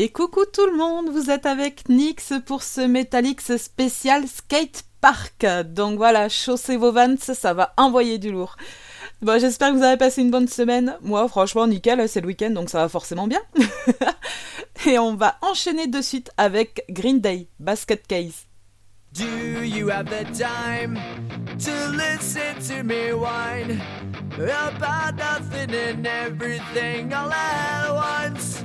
Et coucou tout le monde, vous êtes avec Nix pour ce Metalix spécial Skate Park. Donc voilà, chaussez vos vans, ça va envoyer du lourd. Bon, j'espère que vous avez passé une bonne semaine. Moi, franchement, nickel, c'est le week-end, donc ça va forcément bien. Et on va enchaîner de suite avec Green Day, Basket Case. Do you have the time to listen to me whine about nothing and everything all at once?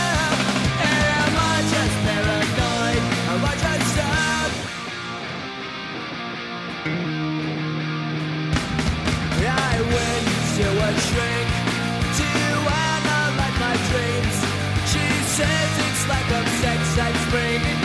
Like my dreams. She says it's like a sex that's bringing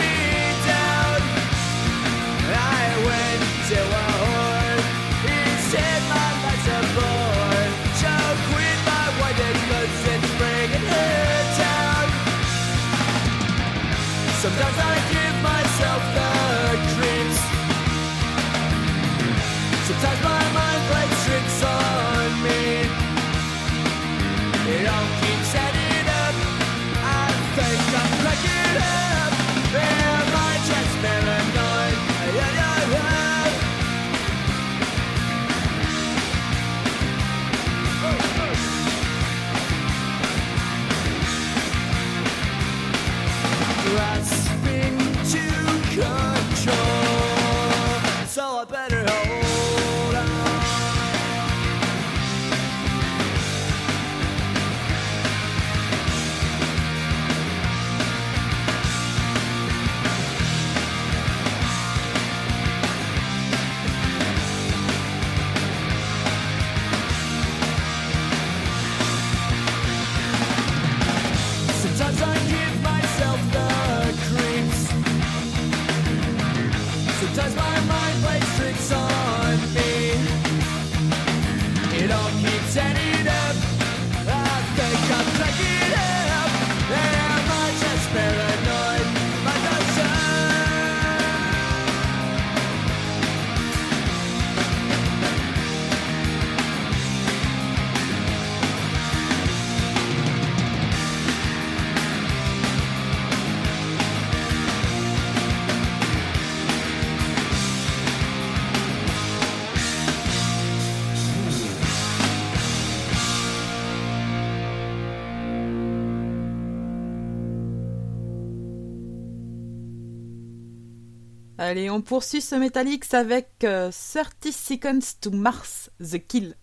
Allez, on poursuit ce Metalix avec euh, 30 Seconds to Mars, The Kill.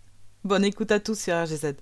Bonne écoute à tous sur RGZ.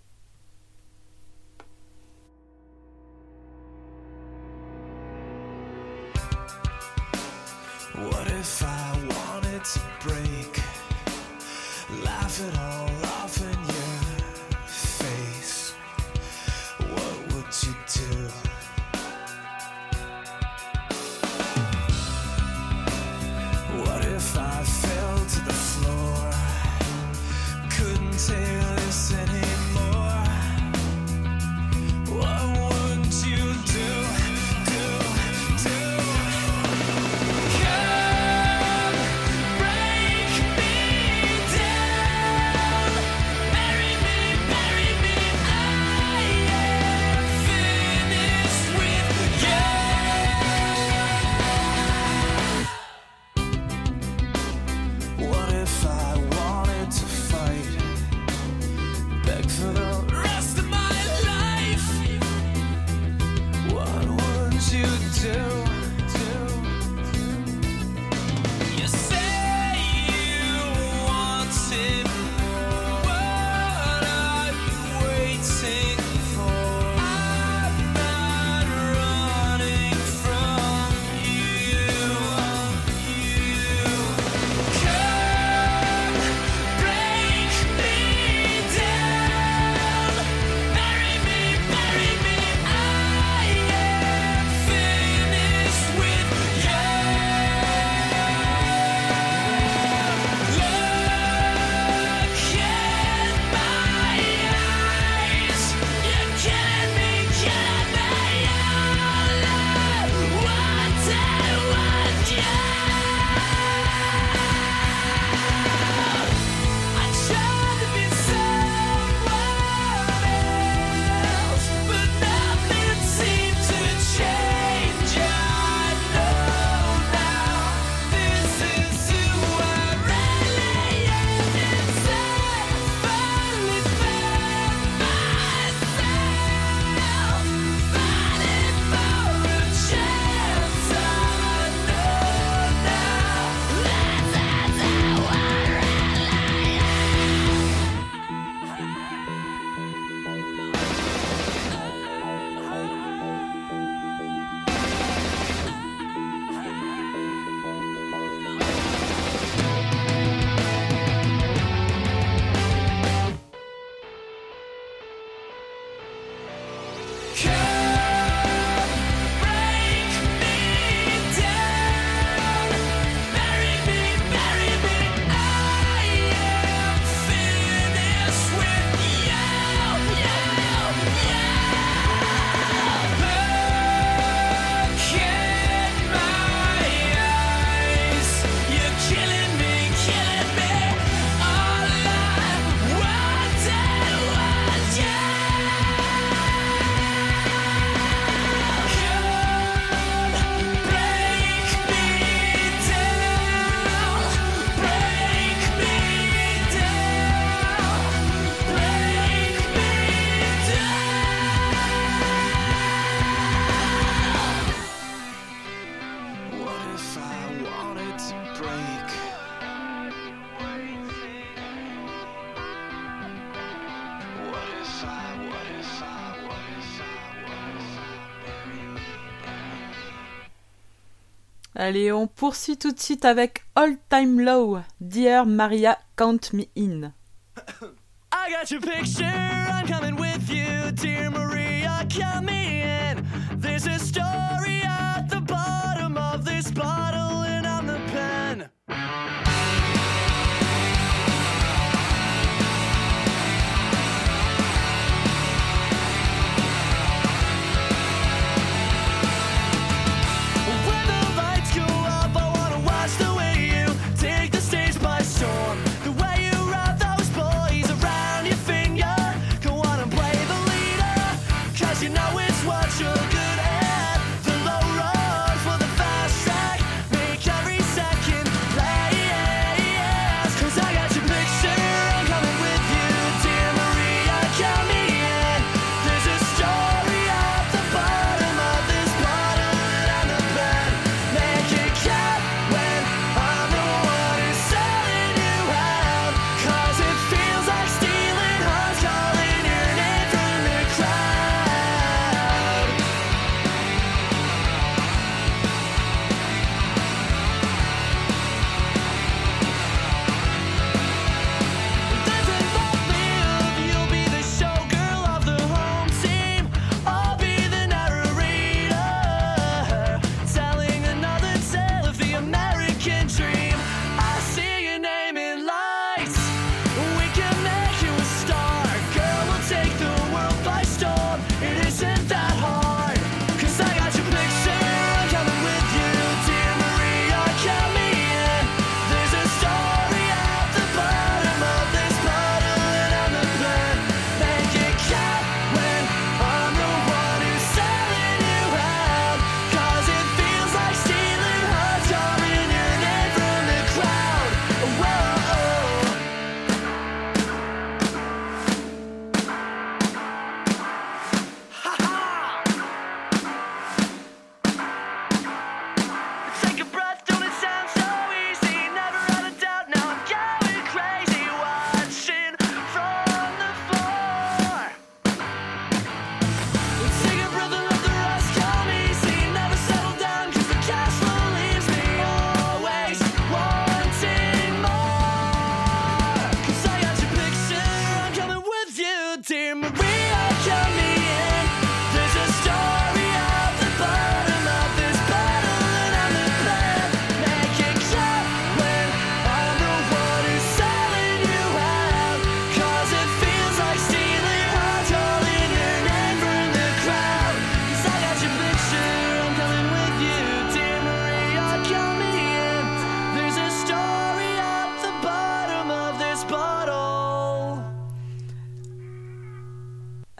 Allez, on poursuit tout de suite avec All Time Low, Dear Maria, Count Me In. I got your picture, I'm coming with you, dear Maria, count me in. There's a story.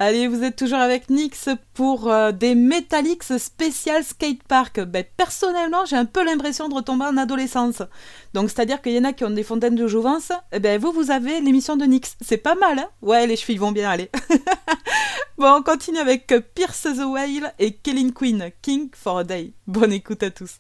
Allez, vous êtes toujours avec Nix pour euh, des Metallics spécial skatepark. Ben, personnellement, j'ai un peu l'impression de retomber en adolescence. Donc, c'est-à-dire qu'il y en a qui ont des fontaines de jouvence. Et ben, vous, vous avez l'émission de Nix. C'est pas mal, hein? Ouais, les chevilles vont bien aller. bon, on continue avec Pierce the Whale et Killing Queen, King for a Day. Bonne écoute à tous.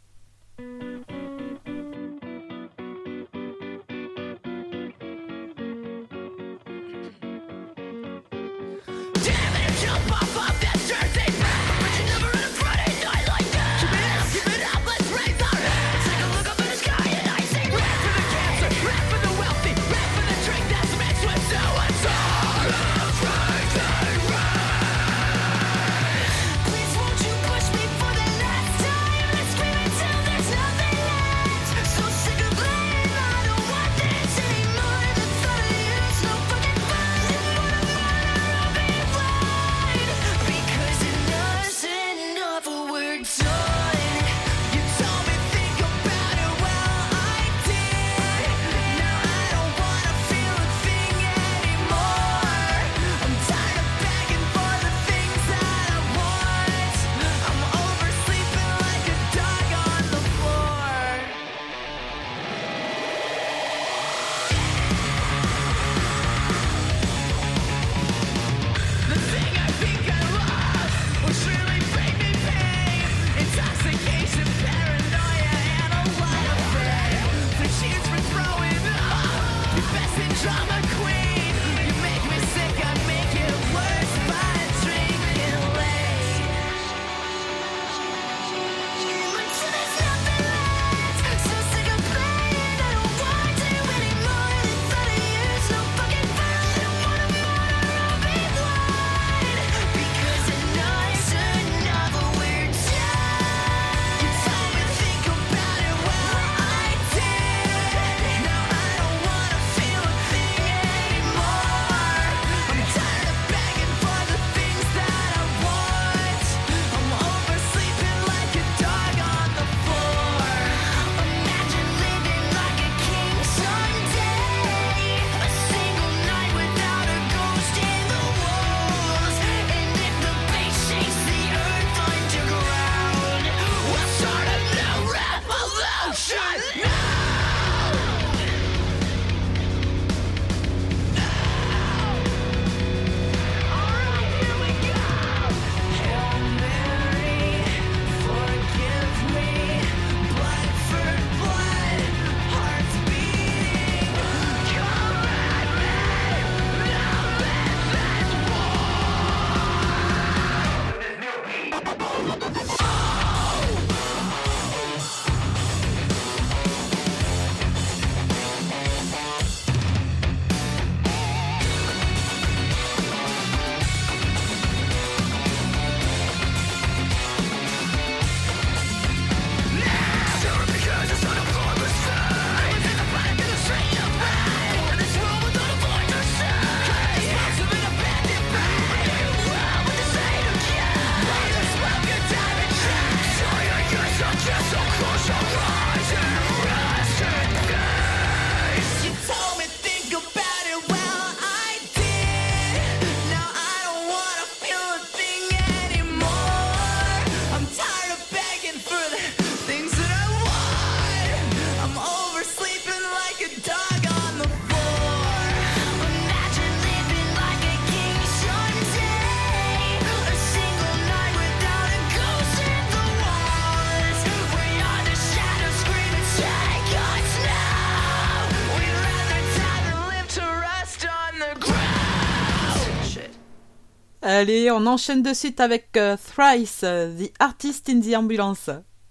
Allez, on enchaîne de suite avec euh, Thrice, euh, The Artist in the Ambulance.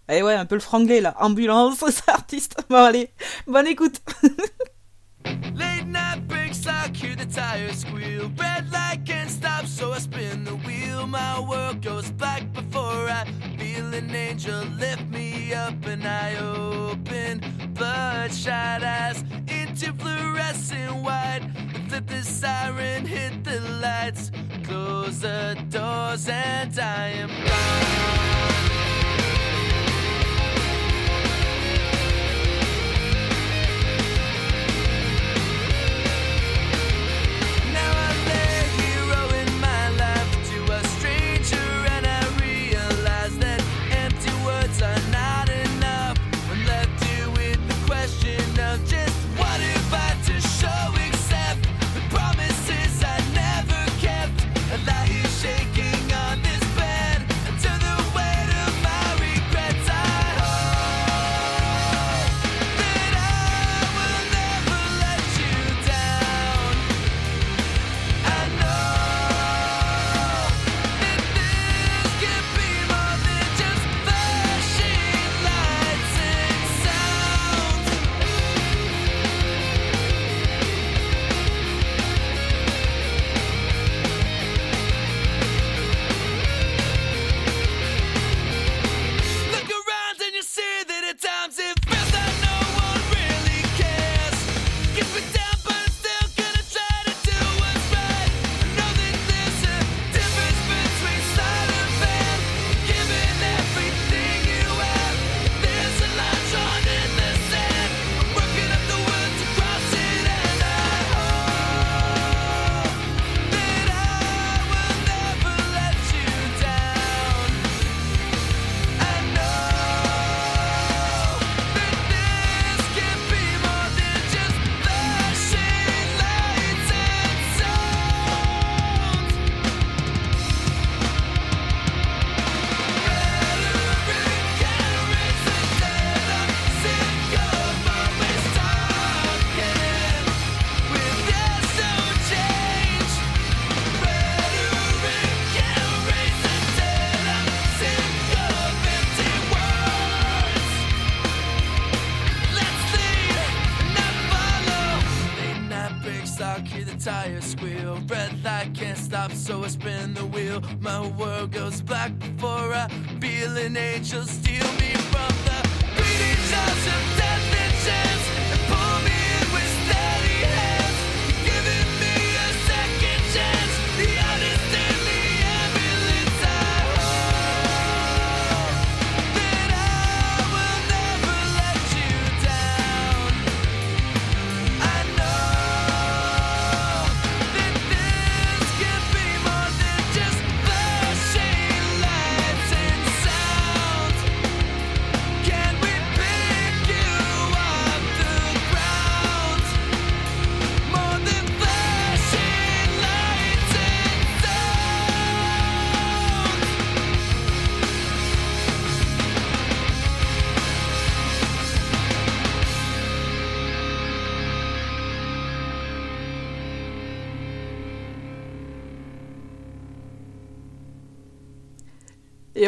Eh ouais, un peu le franglais là. Ambulance, artiste. Bon allez, bonne écoute. Late night brake I hear the tires squeal. Red light can't stop, so I spin the wheel. My world goes black before I feel an angel lift me up, and I open bloodshot eyes into fluorescent white. Flip the siren, hit the lights, close the doors, and I am blind.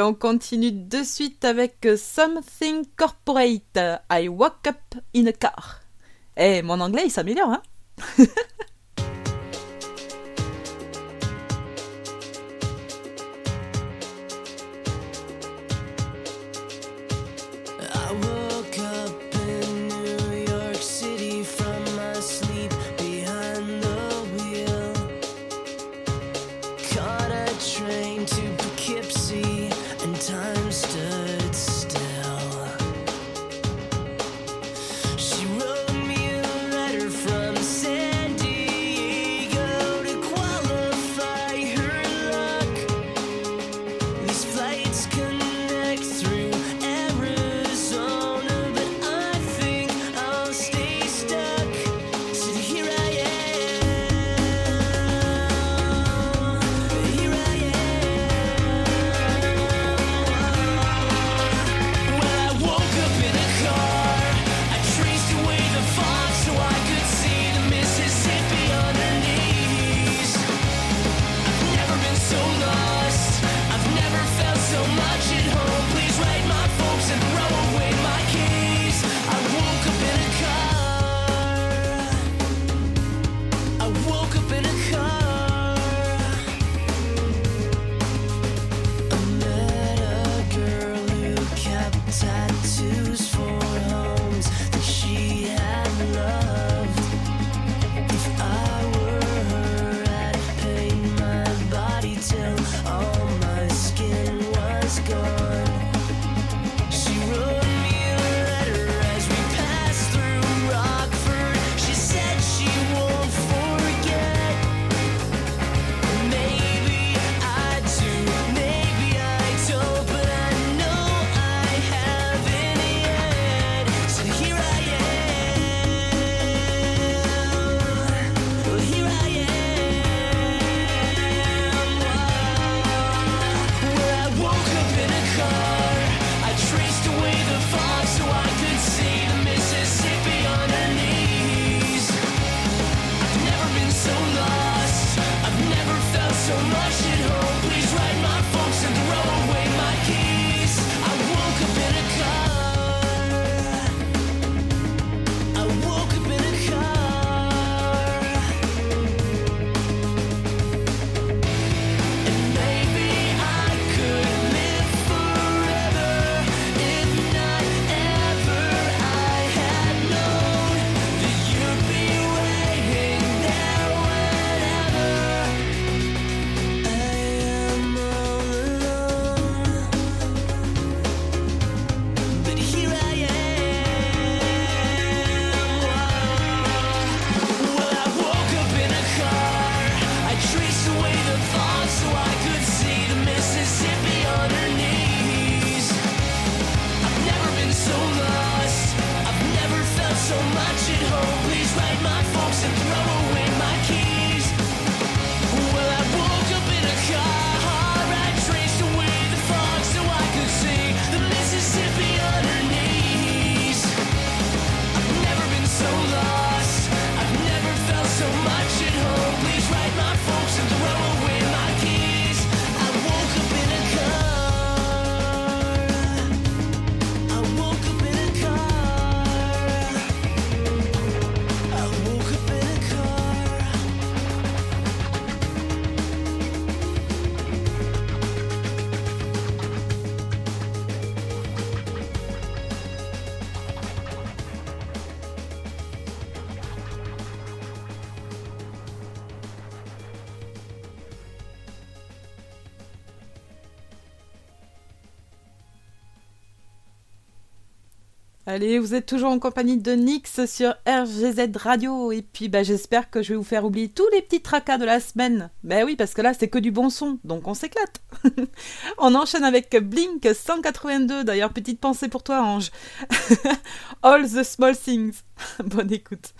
on continue de suite avec Something Corporate. I woke up in a car. Eh, mon anglais, il s'améliore, hein? Allez, vous êtes toujours en compagnie de Nix sur RGZ Radio. Et puis, bah, j'espère que je vais vous faire oublier tous les petits tracas de la semaine. Ben oui, parce que là, c'est que du bon son, donc on s'éclate. on enchaîne avec Blink 182. D'ailleurs, petite pensée pour toi, Ange. All the small things. Bonne écoute.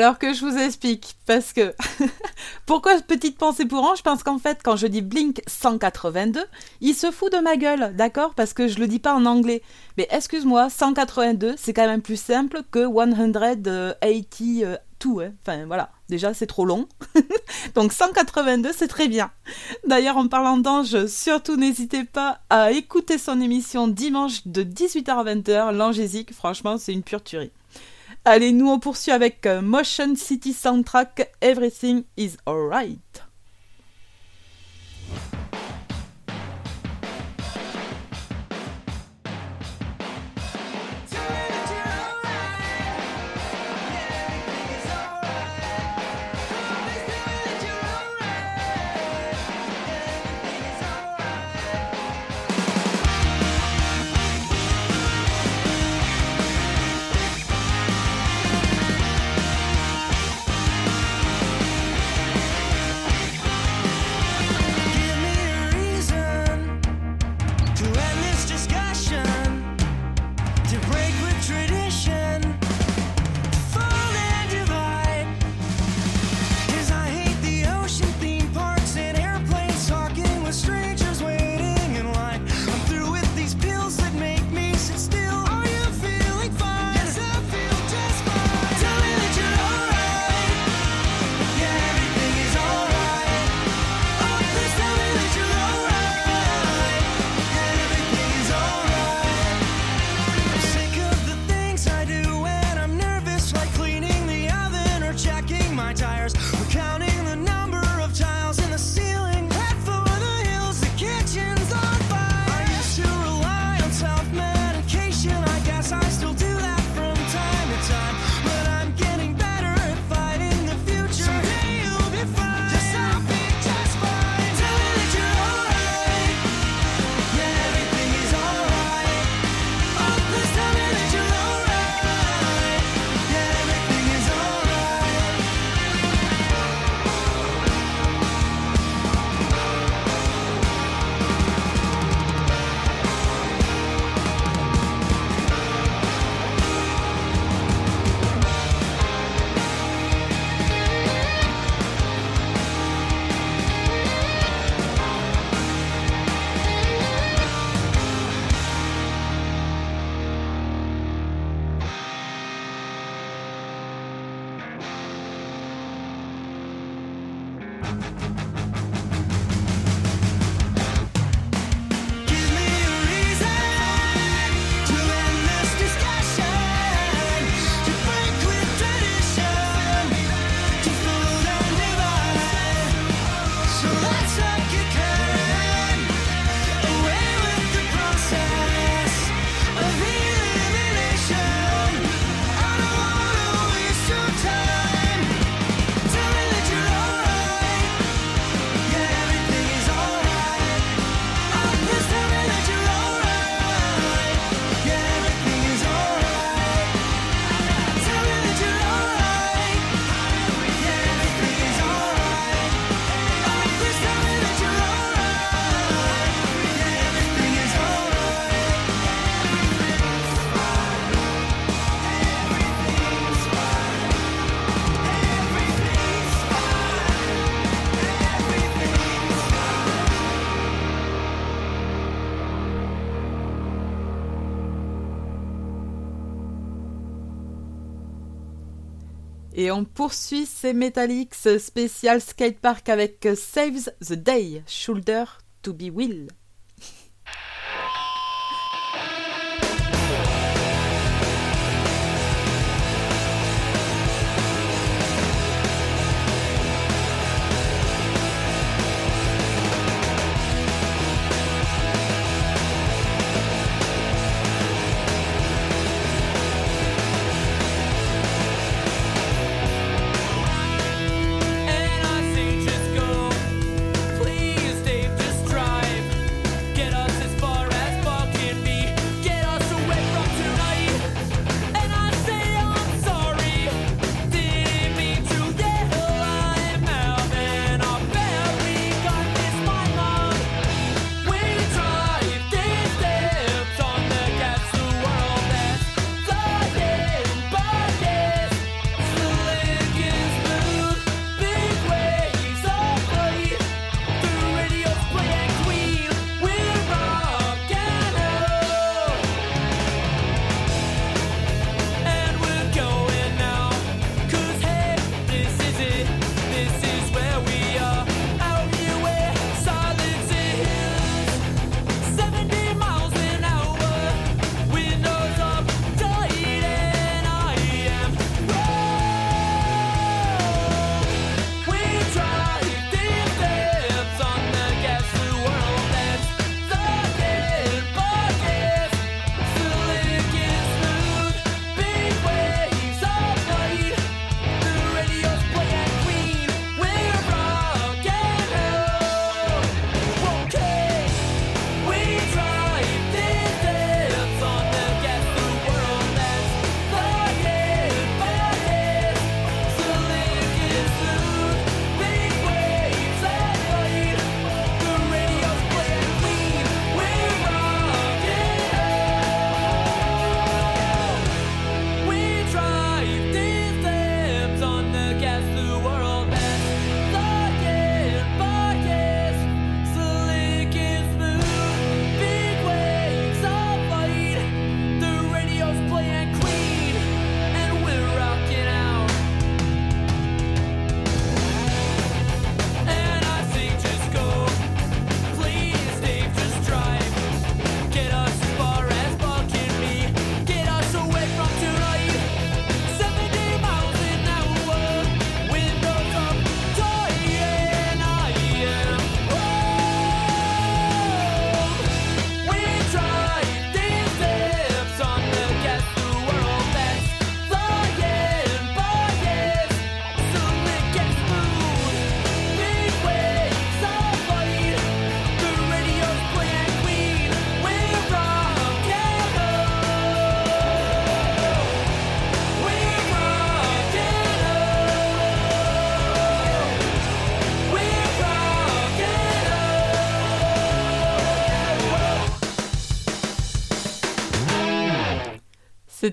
Alors que je vous explique, parce que pourquoi petite pensée pour ange? Parce qu'en fait, quand je dis Blink 182, il se fout de ma gueule, d'accord? Parce que je le dis pas en anglais. Mais excuse-moi, 182, c'est quand même plus simple que 180 hein. Enfin voilà, déjà c'est trop long. Donc 182, c'est très bien. D'ailleurs, en parlant d'ange, surtout n'hésitez pas à écouter son émission dimanche de 18h à 20h, l'angésique. Franchement, c'est une pure tuerie. Allez, nous on poursuit avec euh, Motion City Soundtrack Everything is Alright. Et on poursuit ces Metallics spécial skatepark avec Saves the Day, Shoulder to be Will.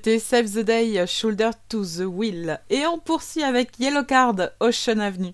C'était Save the Day, Shoulder to the Wheel. Et on poursuit avec Yellow Card, Ocean Avenue.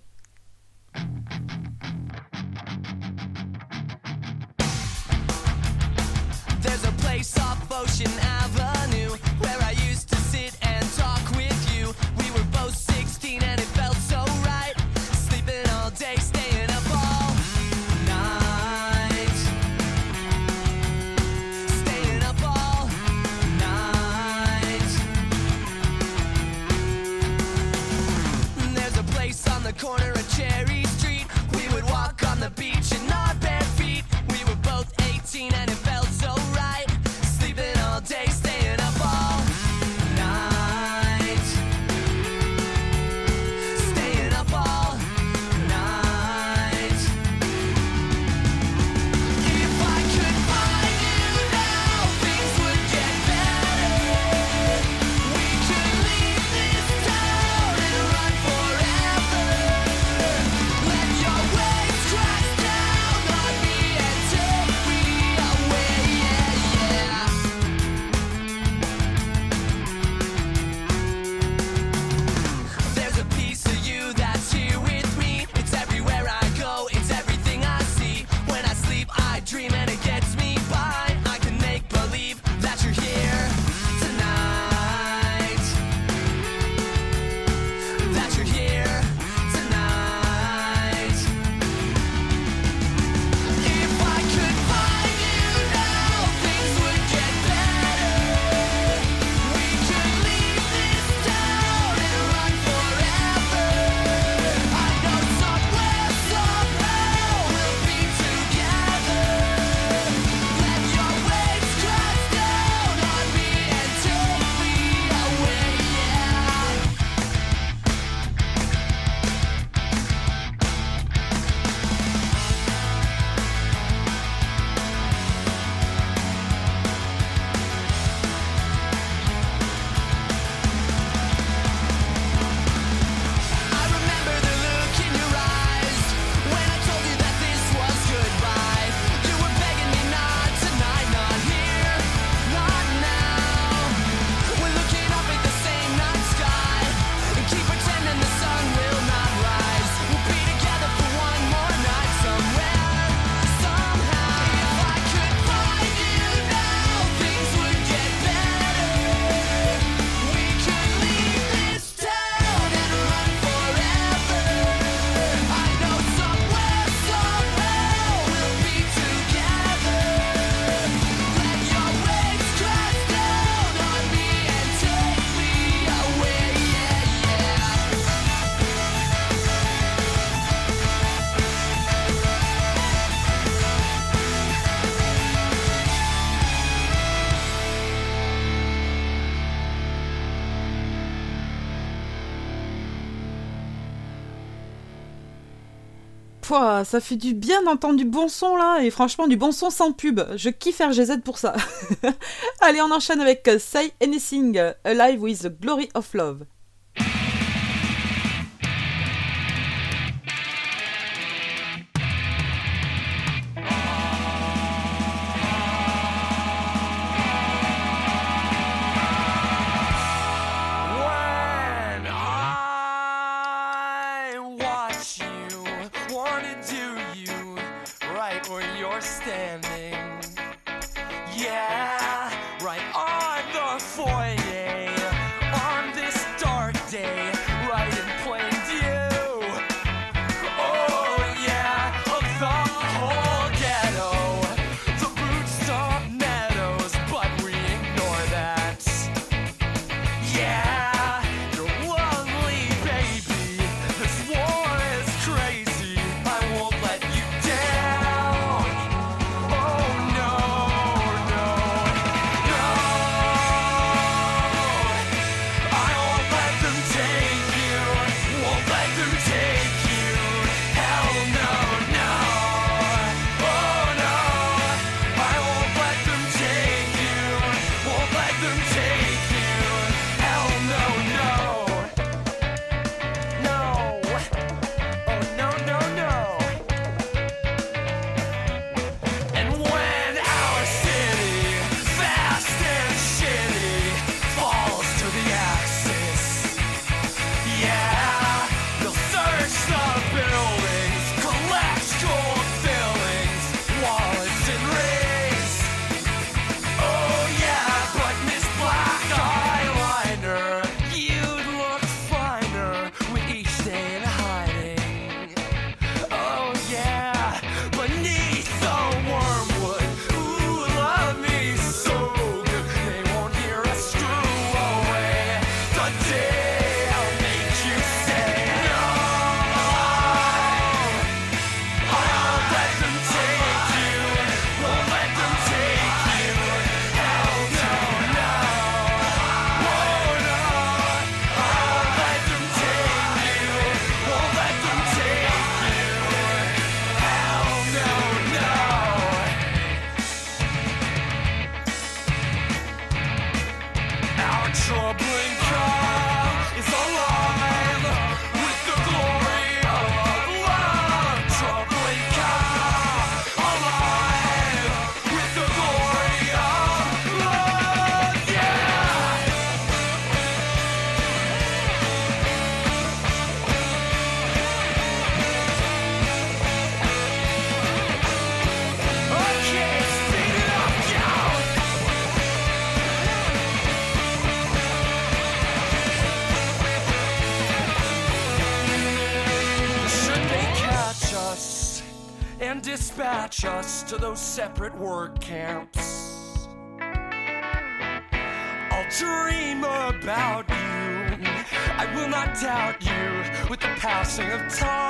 ça fait du bien d'entendre du bon son là, et franchement du bon son sans pub. Je kiffe RGZ pour ça. Allez, on enchaîne avec Say Anything, Alive with the Glory of Love. to those separate work camps. I'll dream about you. I will not doubt you with the passing of time.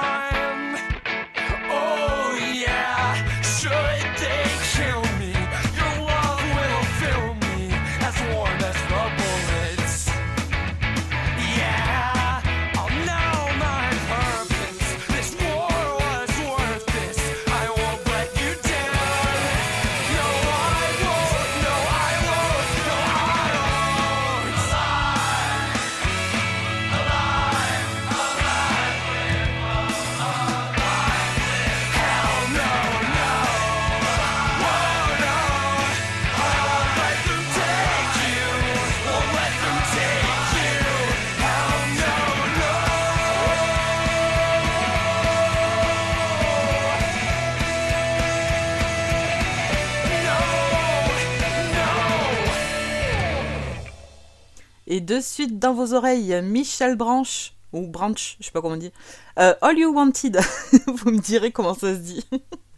de suite dans vos oreilles Michel Branch ou Branch, je sais pas comment on dit, euh, All You Wanted, vous me direz comment ça se dit.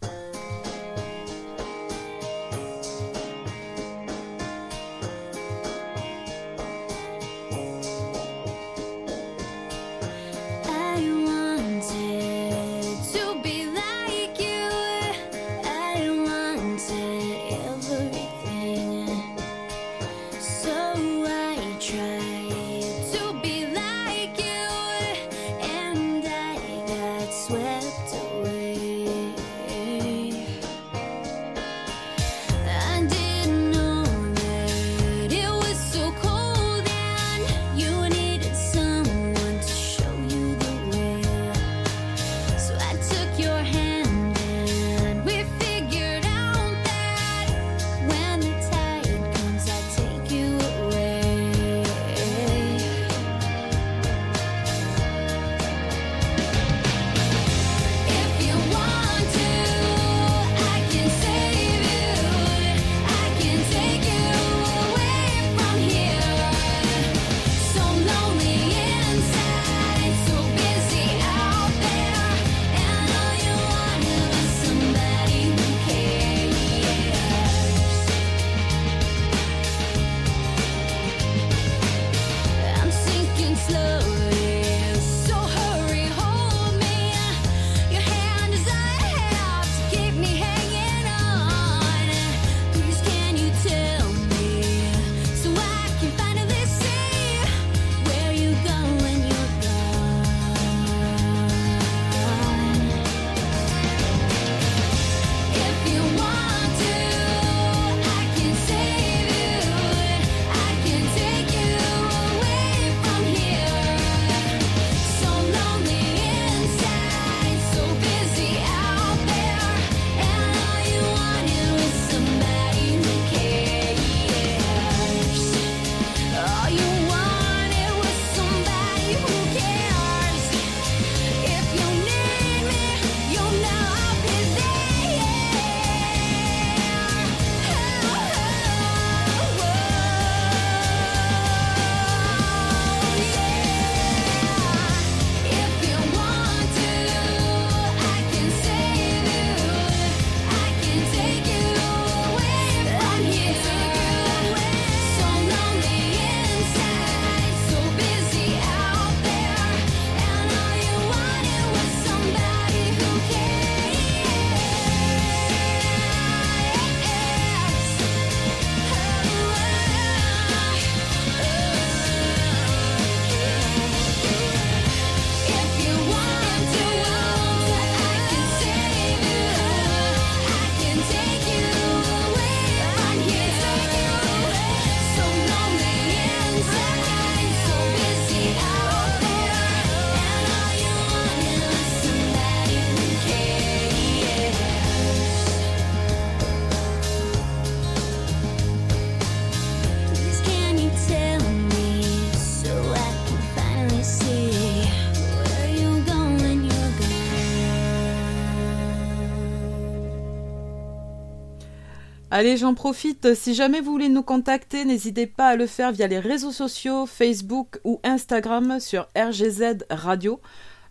Allez, j'en profite. Si jamais vous voulez nous contacter, n'hésitez pas à le faire via les réseaux sociaux, Facebook ou Instagram sur RGZ Radio.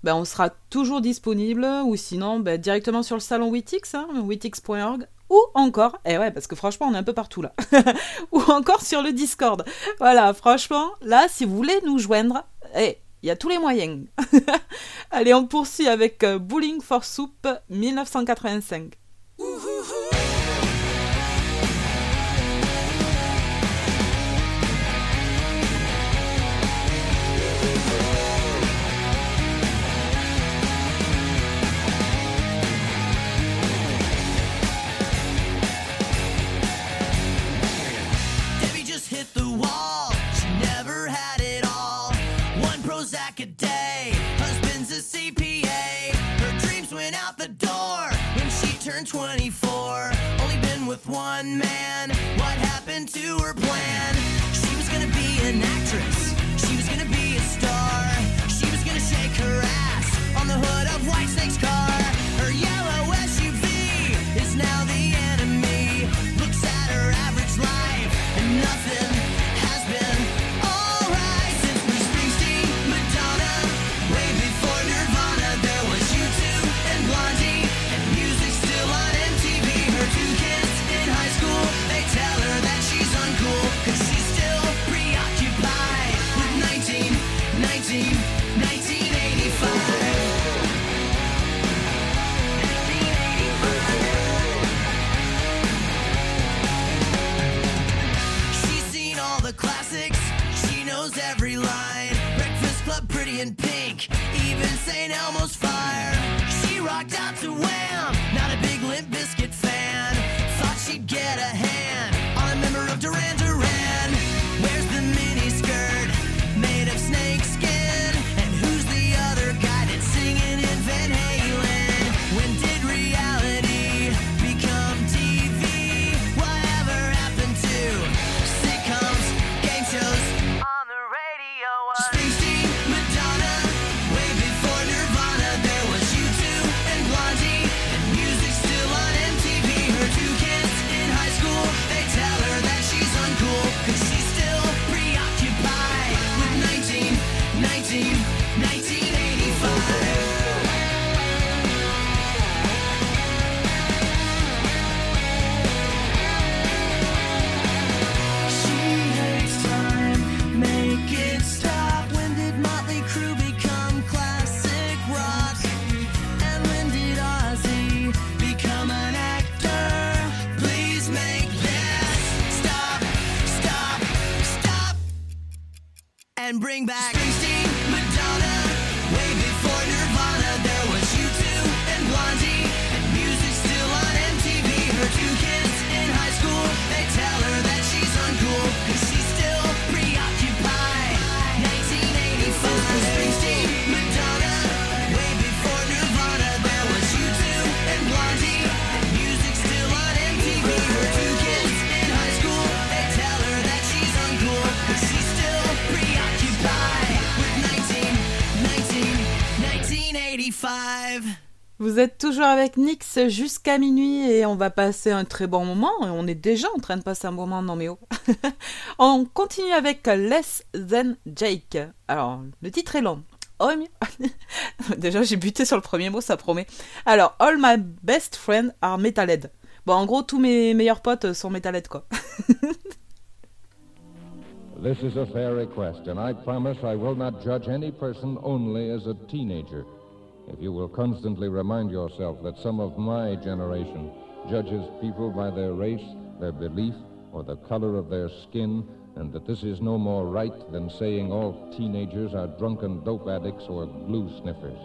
Ben, on sera toujours disponible ou sinon ben, directement sur le salon Witix, hein, ou encore, et eh ouais, parce que franchement, on est un peu partout là, ou encore sur le Discord. Voilà, franchement, là, si vous voulez nous joindre, eh, il y a tous les moyens. Allez, on poursuit avec euh, Bowling for Soup 1985. A day. Husband's a CPA. Her dreams went out the door when she turned 24. Only been with one man. What happened to her plan? She was gonna be an actress. She was gonna be a star. She was gonna shake her ass on the hood of Whitesnake's car. Her yellow SUV is now the enemy. Looks at her average life and nothing In Pink, even St. Elmo's Fire. She rocked out to Wham, and bring back Vous êtes toujours avec Nix jusqu'à minuit et on va passer un très bon moment. On est déjà en train de passer un bon moment, non mais oh. on continue avec Less Than Jake. Alors, le titre est long. Déjà, j'ai buté sur le premier mot, ça promet. Alors, All my best friends are metalhead. Bon, en gros, tous mes meilleurs potes sont metalhead, quoi. This is a fair request, and I promise I will not judge any person only as a teenager. If you will constantly remind yourself that some of my generation judges people by their race, their belief, or the color of their skin, and that this is no more right than saying all teenagers are drunken dope addicts or glue sniffers.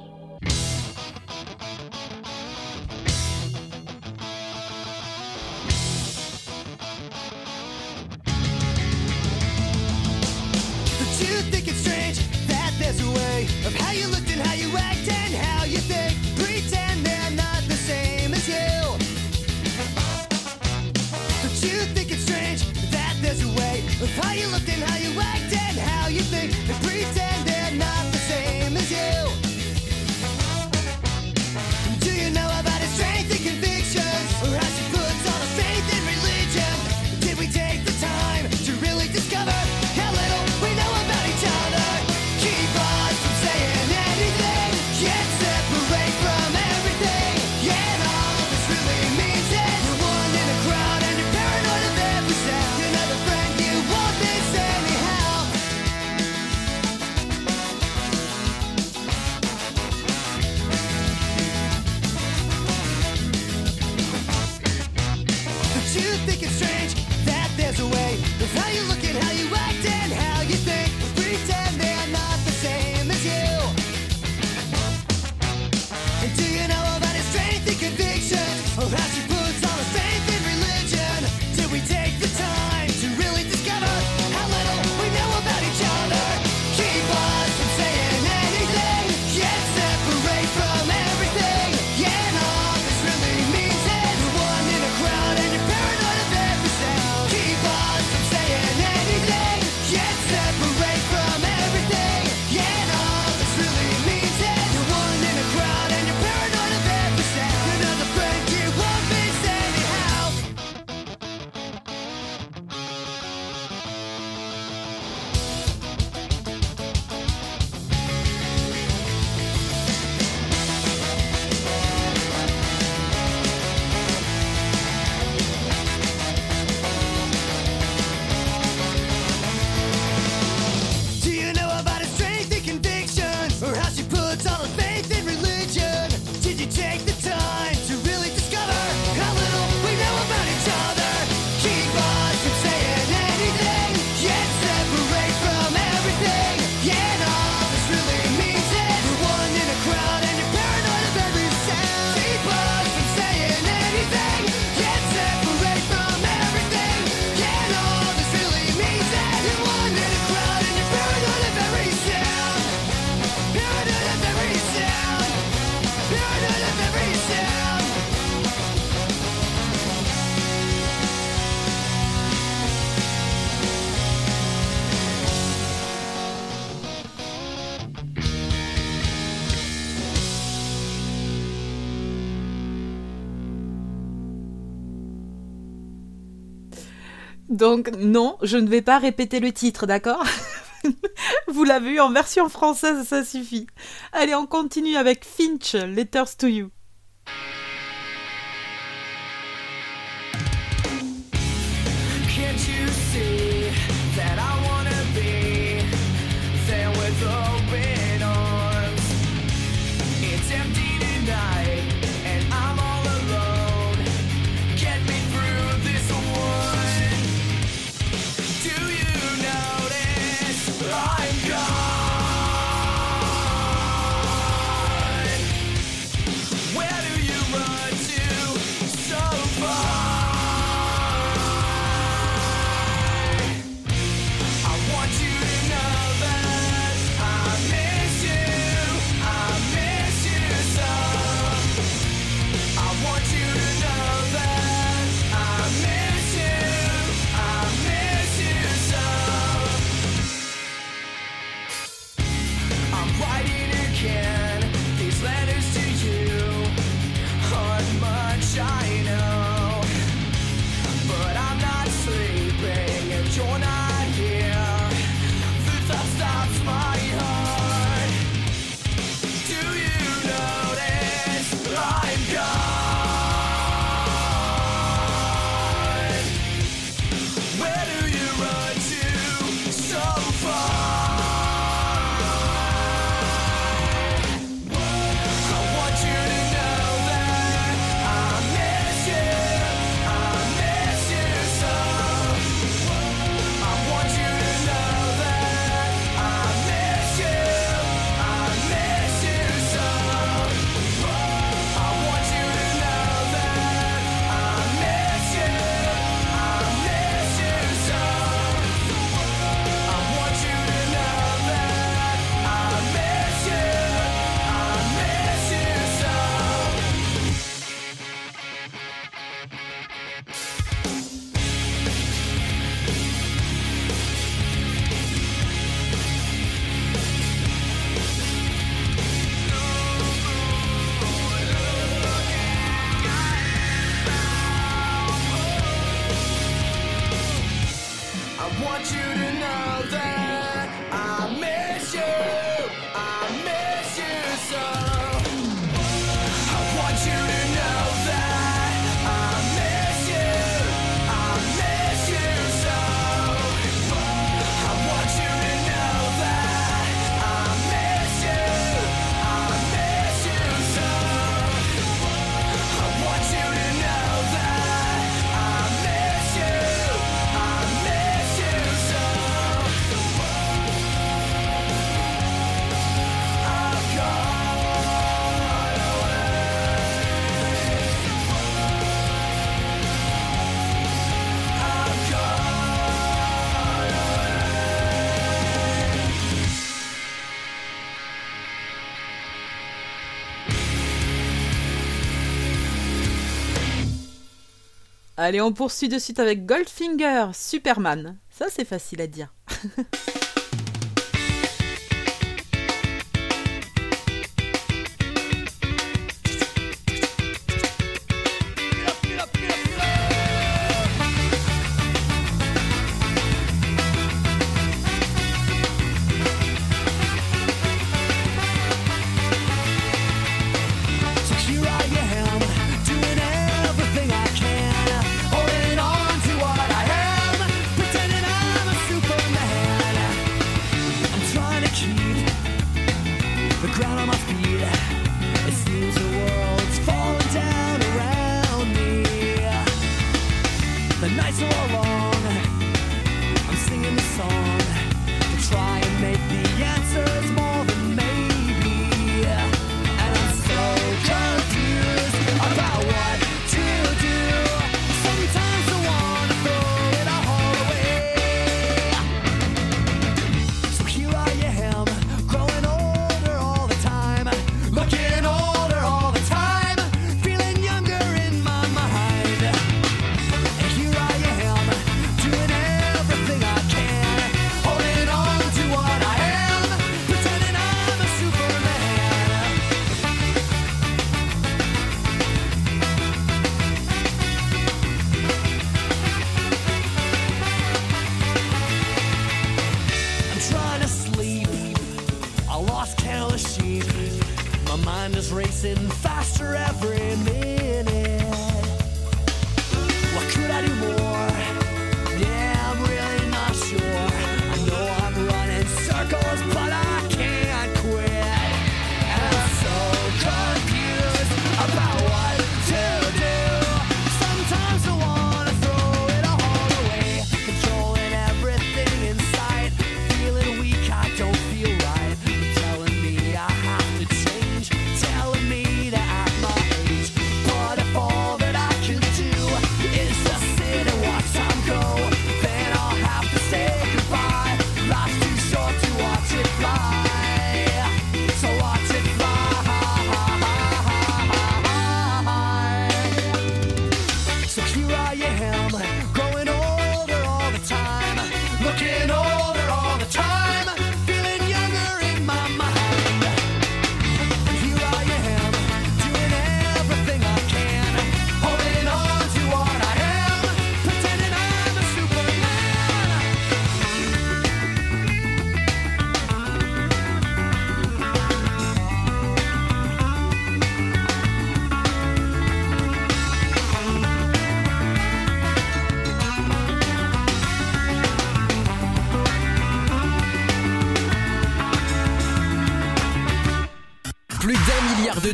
But you think it's strange that there's a way of how you looked Donc non, je ne vais pas répéter le titre, d'accord Vous l'avez eu en version française, ça suffit. Allez, on continue avec Finch, Letters to You. Allez, on poursuit de suite avec Goldfinger, Superman. Ça, c'est facile à dire. was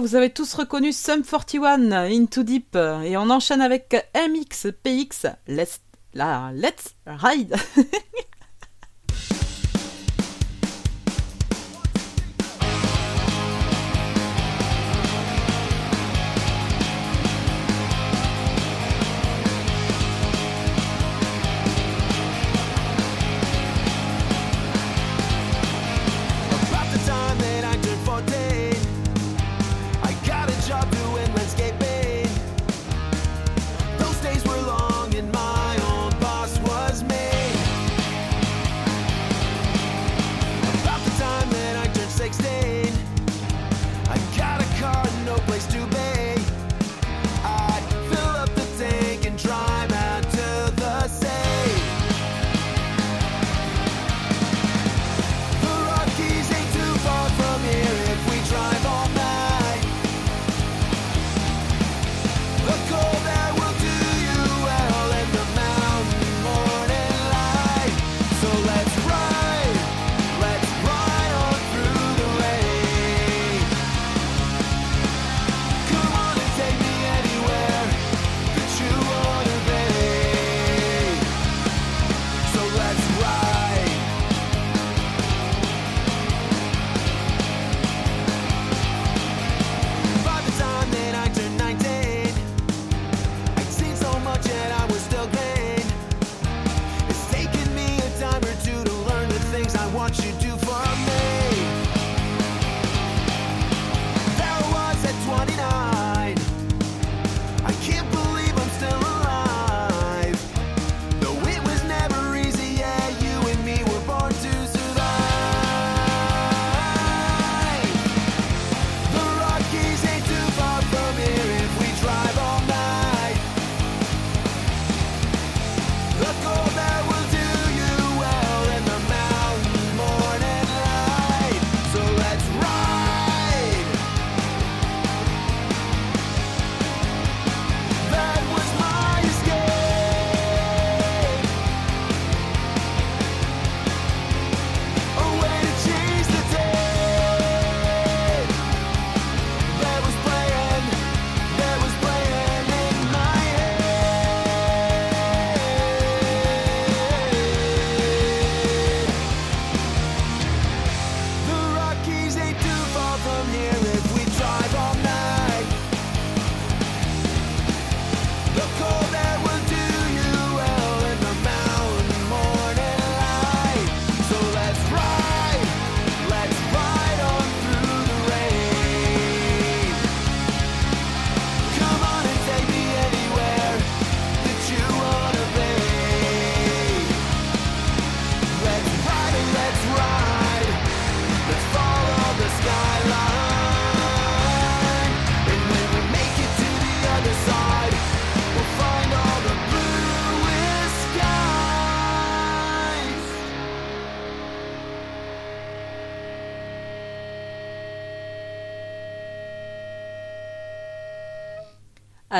vous avez tous reconnu Sum 41, Into Deep, et on enchaîne avec MXPX, Let's, let's Ride.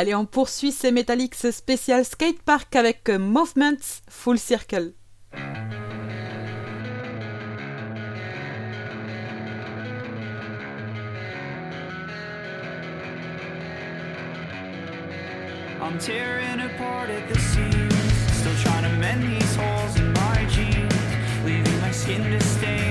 Allez, on poursuit ces Metallics spécial skatepark avec euh, Movements Full Circle. I'm tearing apart at the seams. Still trying to mend these holes in my jeans. Leaving my skin to stain.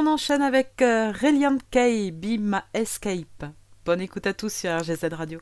on enchaîne avec euh, Reliant K, Bima Escape. Bonne écoute à tous sur RGZ Radio.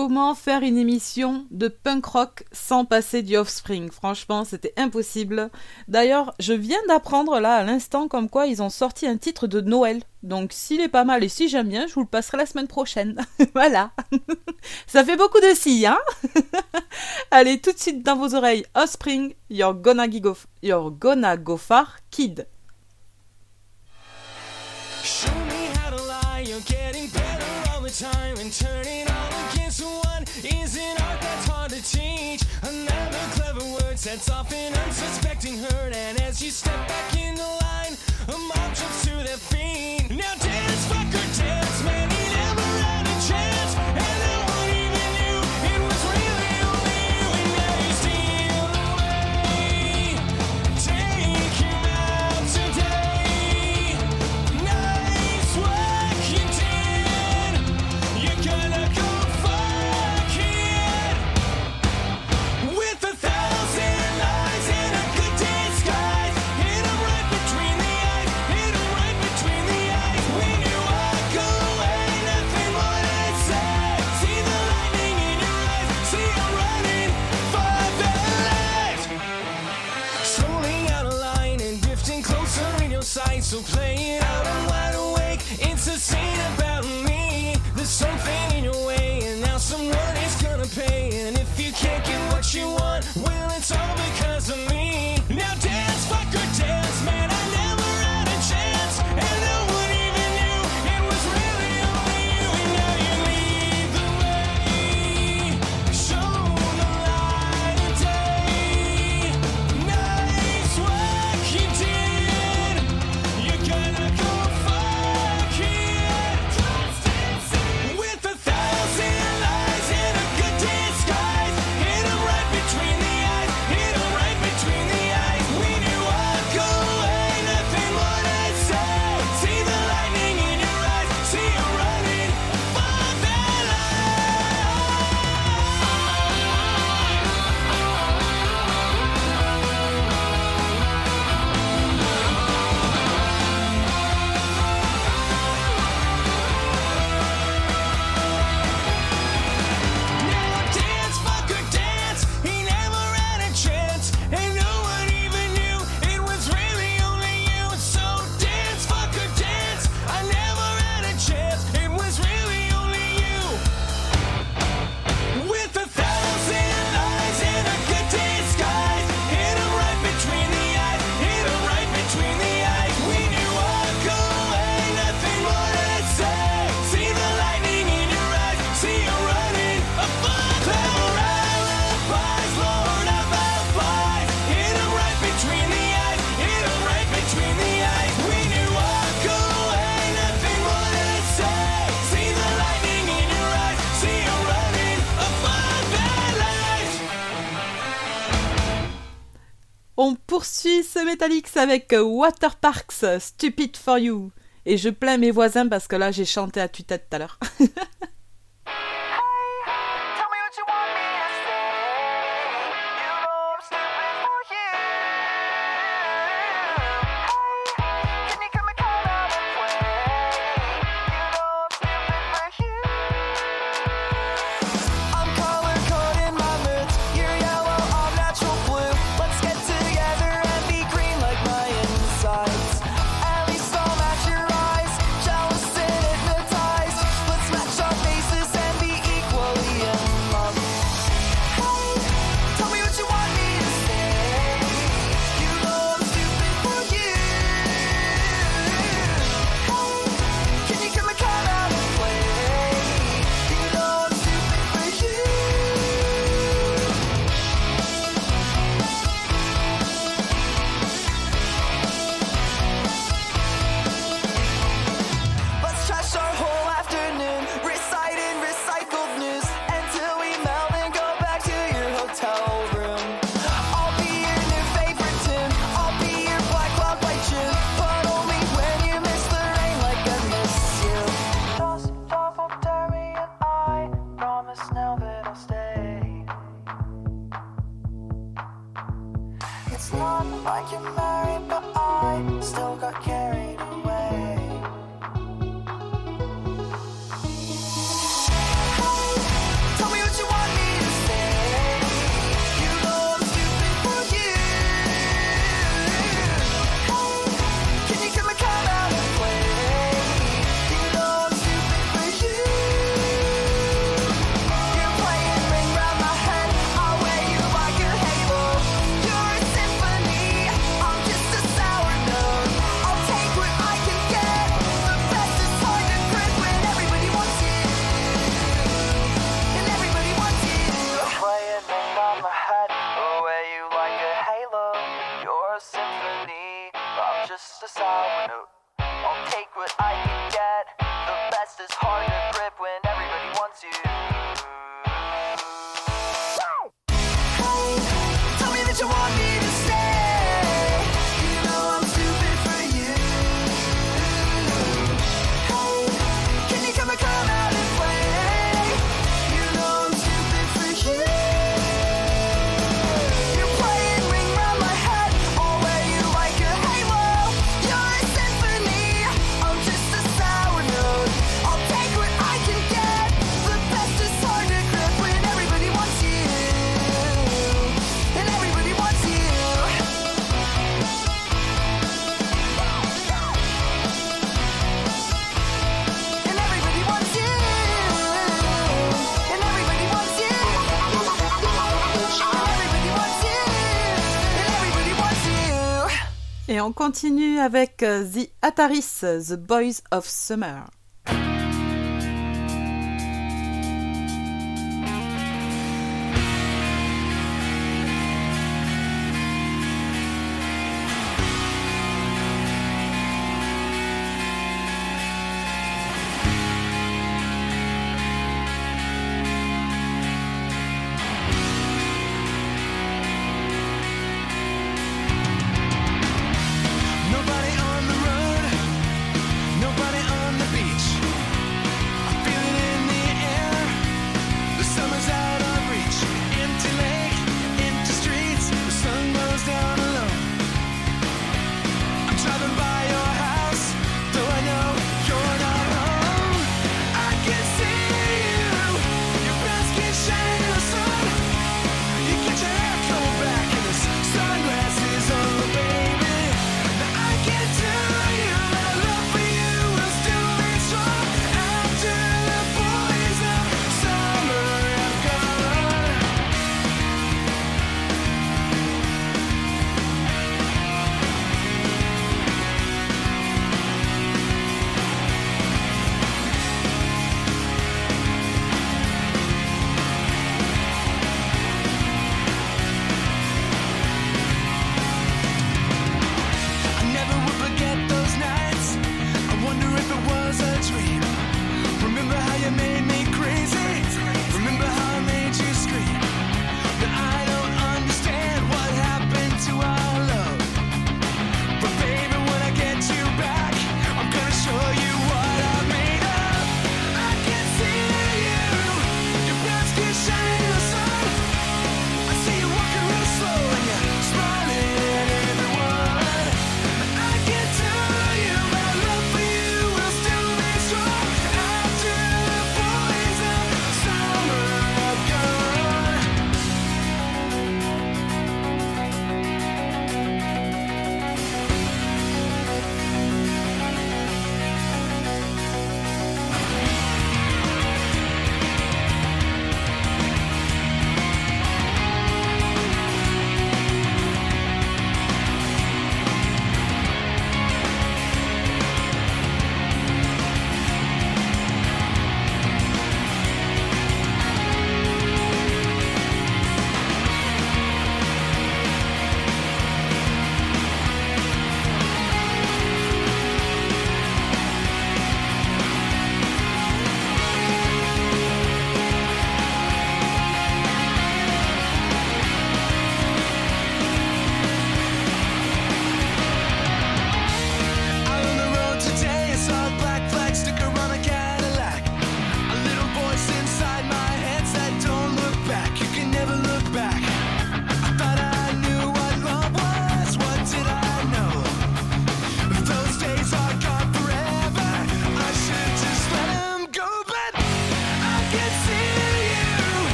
comment faire une émission de punk rock sans passer du Offspring? Franchement, c'était impossible. D'ailleurs, je viens d'apprendre là à l'instant comme quoi ils ont sorti un titre de Noël. Donc s'il est pas mal et si j'aime bien, je vous le passerai la semaine prochaine. voilà. Ça fait beaucoup de si, hein? Allez, tout de suite dans vos oreilles, Offspring, you're gonna, go, you're gonna go far, kid. is an art that's hard to teach. Another clever word sets off an unsuspecting herd, and as you step back in the line, a mob jumps to their feet. Now dance, fucker, dance, man. So play it out, I'm wide awake. It's a scene about me. There's something in your way, and now someone is gonna pay. And if you can't get what you want, well, it's all because. On poursuit ce Metallics avec euh, Water Parks, Stupid for You. Et je plains mes voisins parce que là j'ai chanté à tue-tête tout à l'heure. on continue avec euh, The Ataris, The Boys of Summer.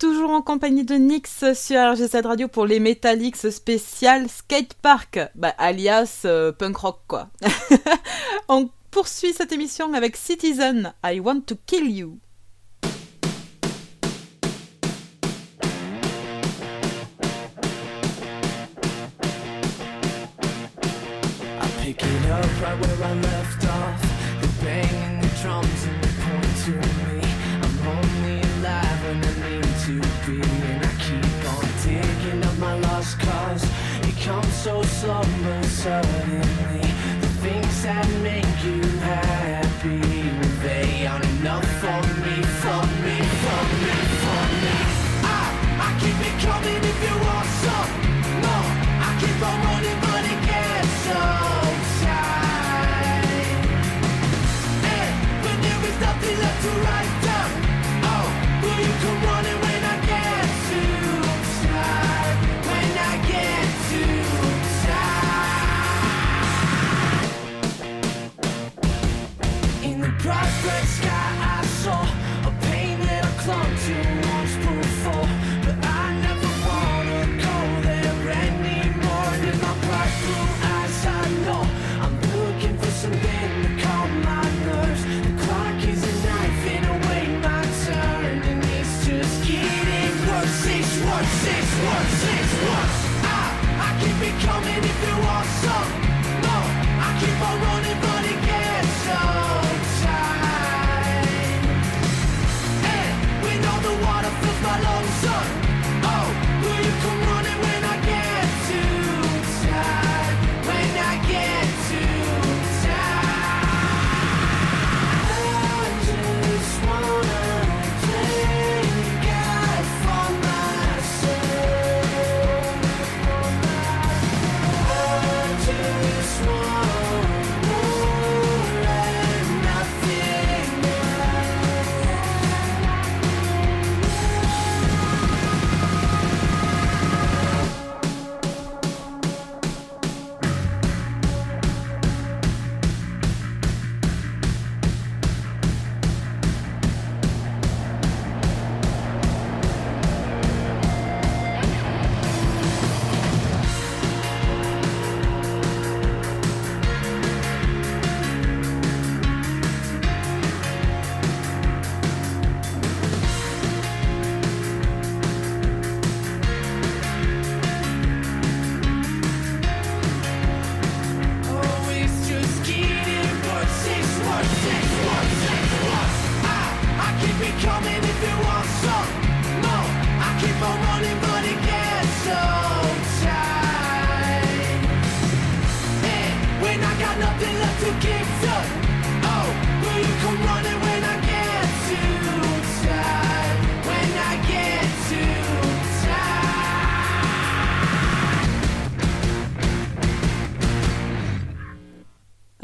toujours en compagnie de Nix sur RG7 Radio pour les Metallics spécial Skatepark, bah, alias euh, punk rock quoi. On poursuit cette émission avec Citizen, I Want to Kill You. Up right where I left off, the drums and the come so slow but suddenly The things that make you happy They aren't enough for me, for me, for me, for me. I, I keep it coming if you want some No, I keep on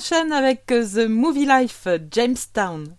enchaîne avec euh, The Movie Life Jamestown.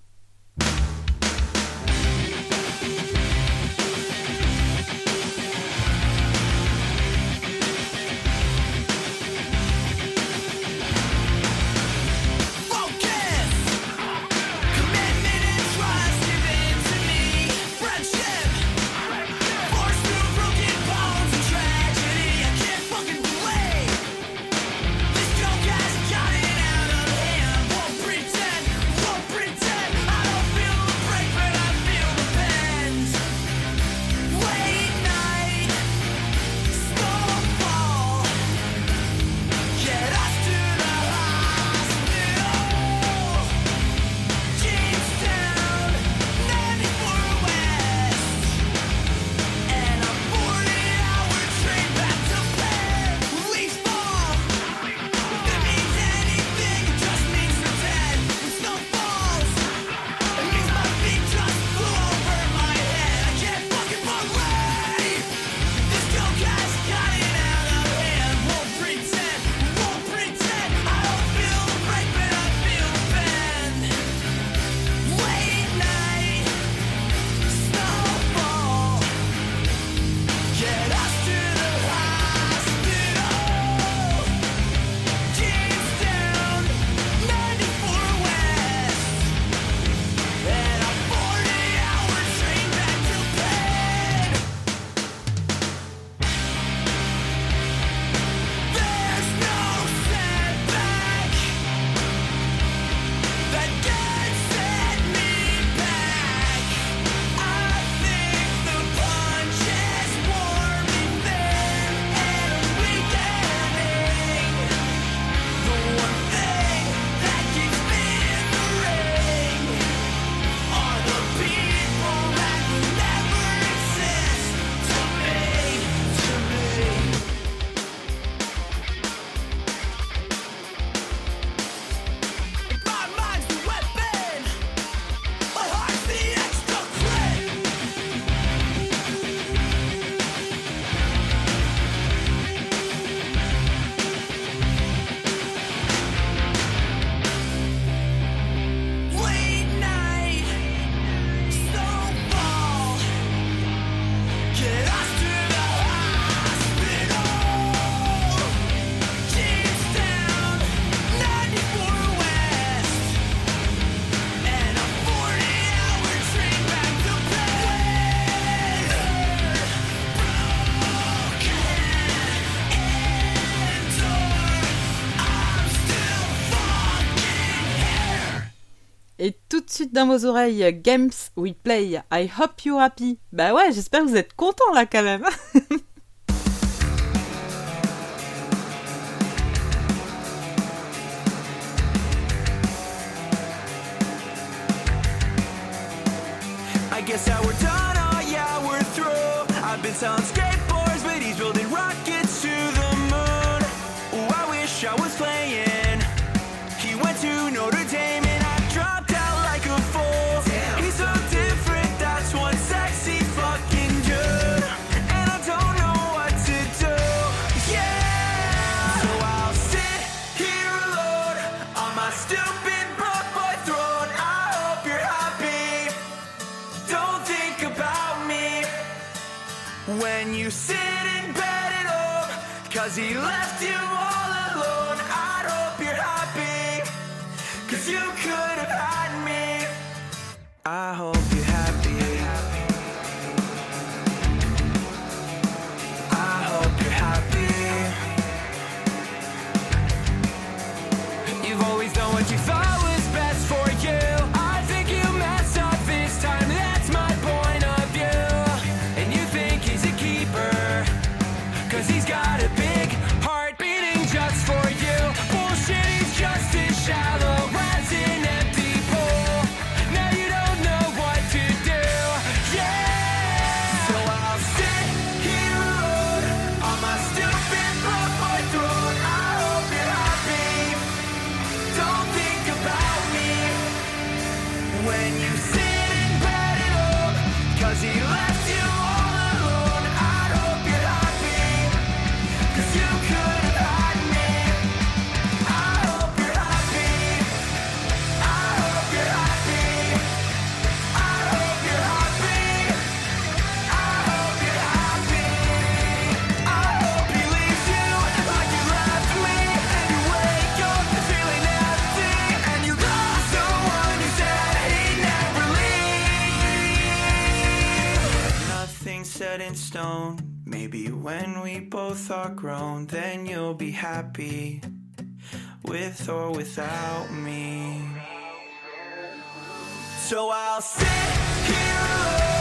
suite dans vos oreilles Games We Play. I hope you're happy. Bah ouais, j'espère que vous êtes contents là quand même. both grown, then you'll be happy with or without me. So I'll sit here alone.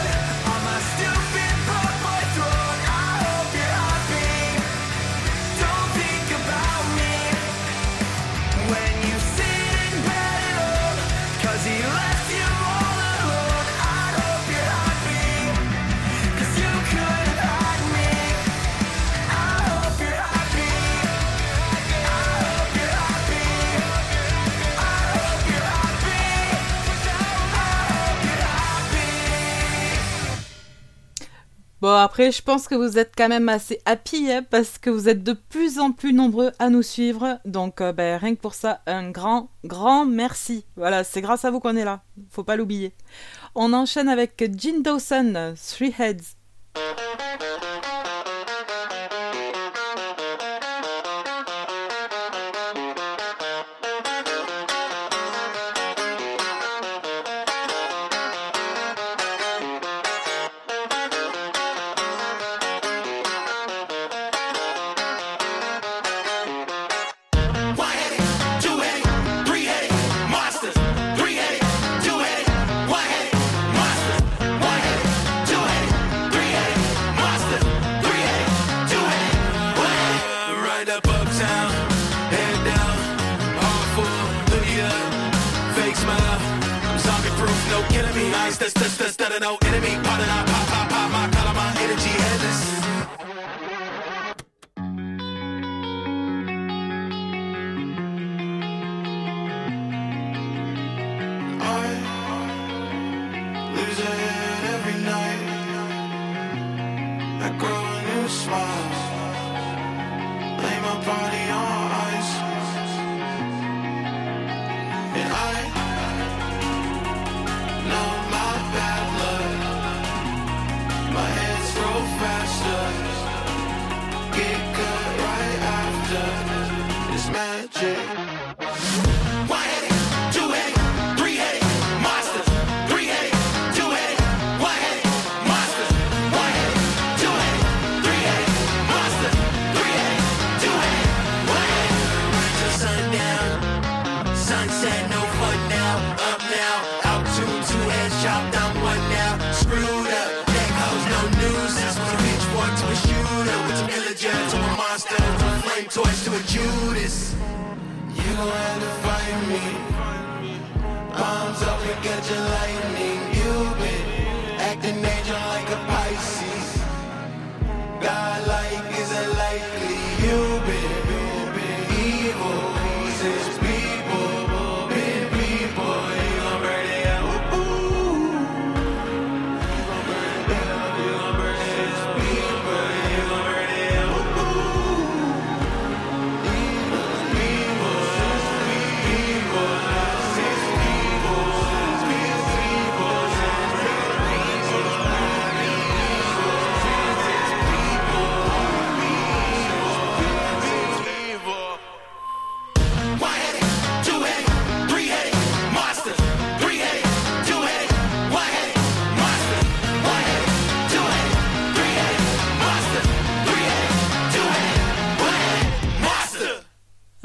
Bon, après, je pense que vous êtes quand même assez happy hein, parce que vous êtes de plus en plus nombreux à nous suivre. Donc, euh, ben, rien que pour ça, un grand, grand merci. Voilà, c'est grâce à vous qu'on est là. Faut pas l'oublier. On enchaîne avec Jim Dawson, Three Heads.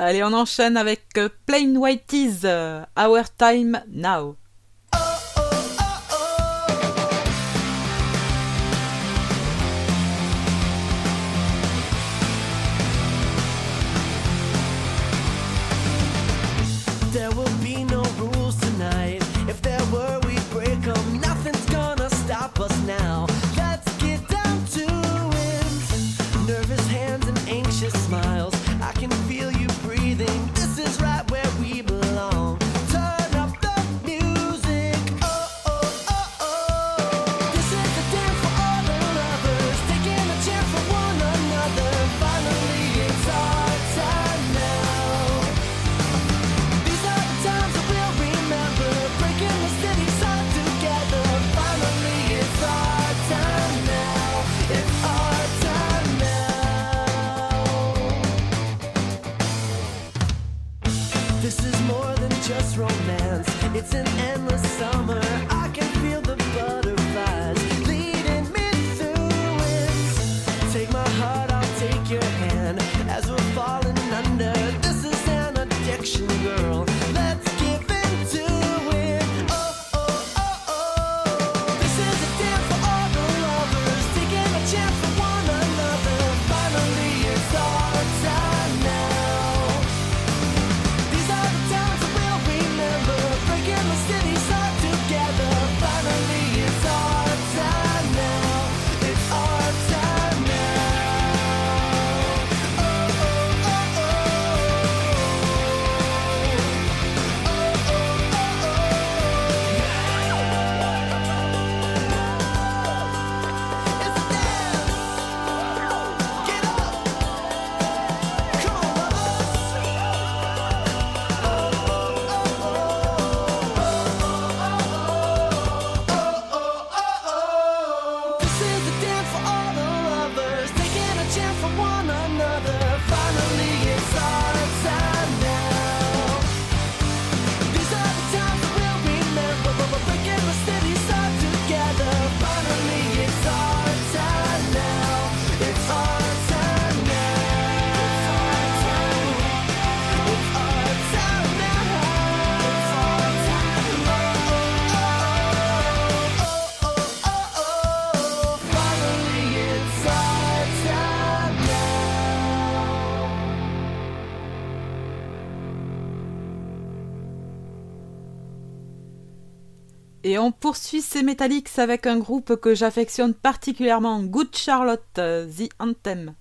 Allez, on enchaîne avec euh, Plain White Is euh, Our Time Now. This is more than just romance, it's an endless summer. I on poursuit ces Metallics avec un groupe que j'affectionne particulièrement, Good Charlotte, euh, The Anthem.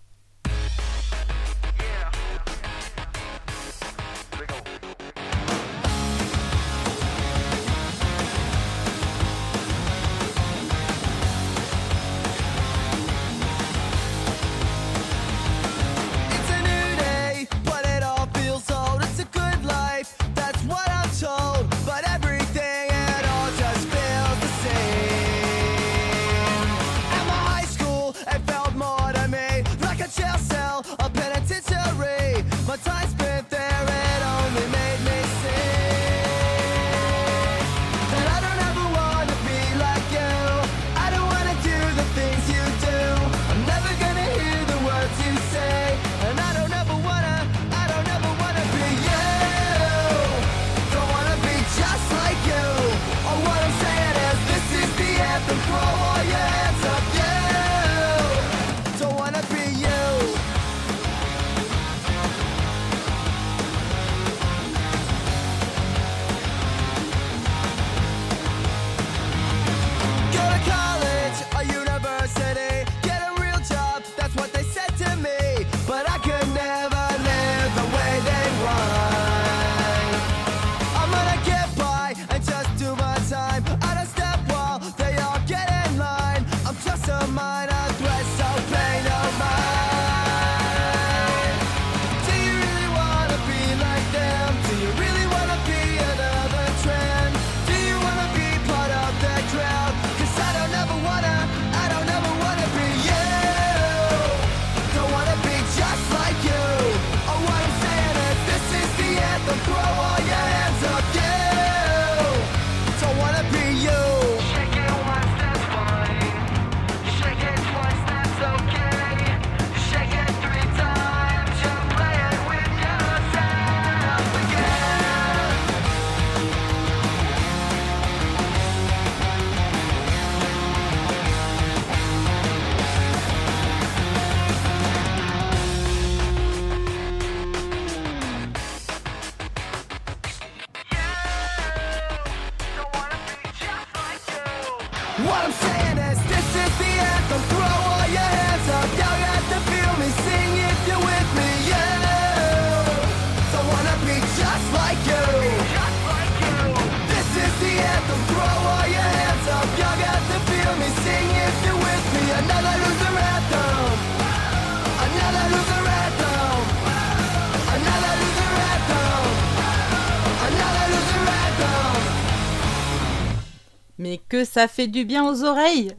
ça fait du bien aux oreilles.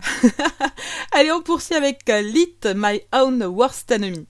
Allez, on poursuit avec euh, Lit, My Own Worst Enemy.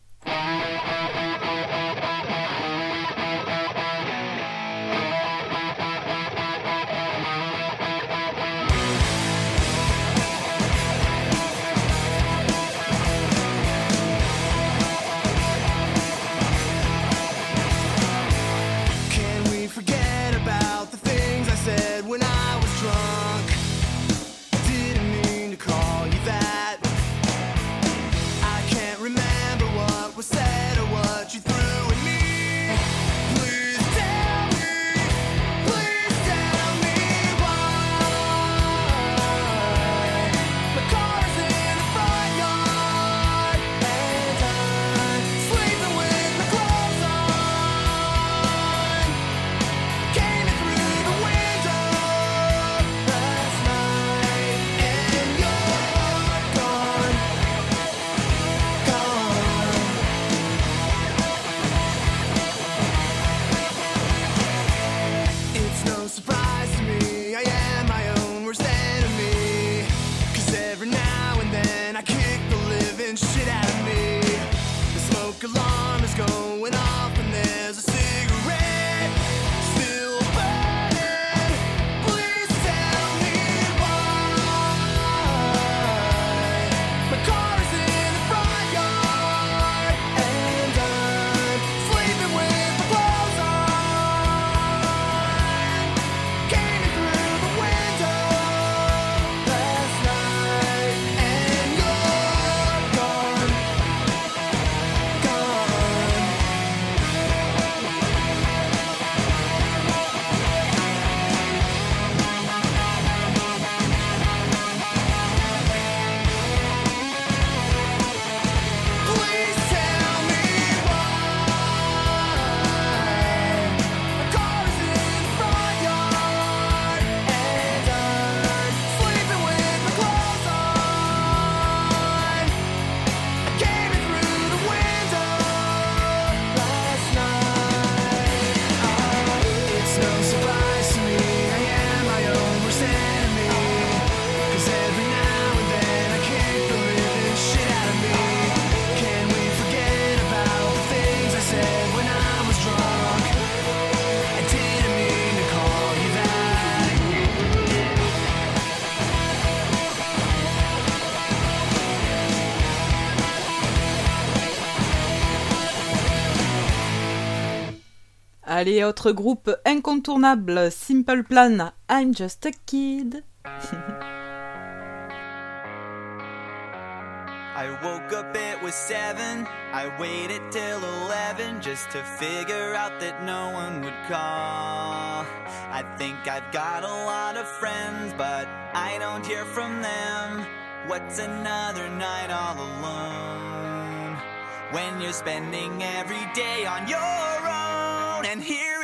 Allez, autre groupe incontournable, Simple Plan, I'm Just a Kid. I woke up, it was seven. I waited till eleven just to figure out that no one would call. I think I've got a lot of friends, but I don't hear from them. What's another night all alone? When you're spending every day on your and here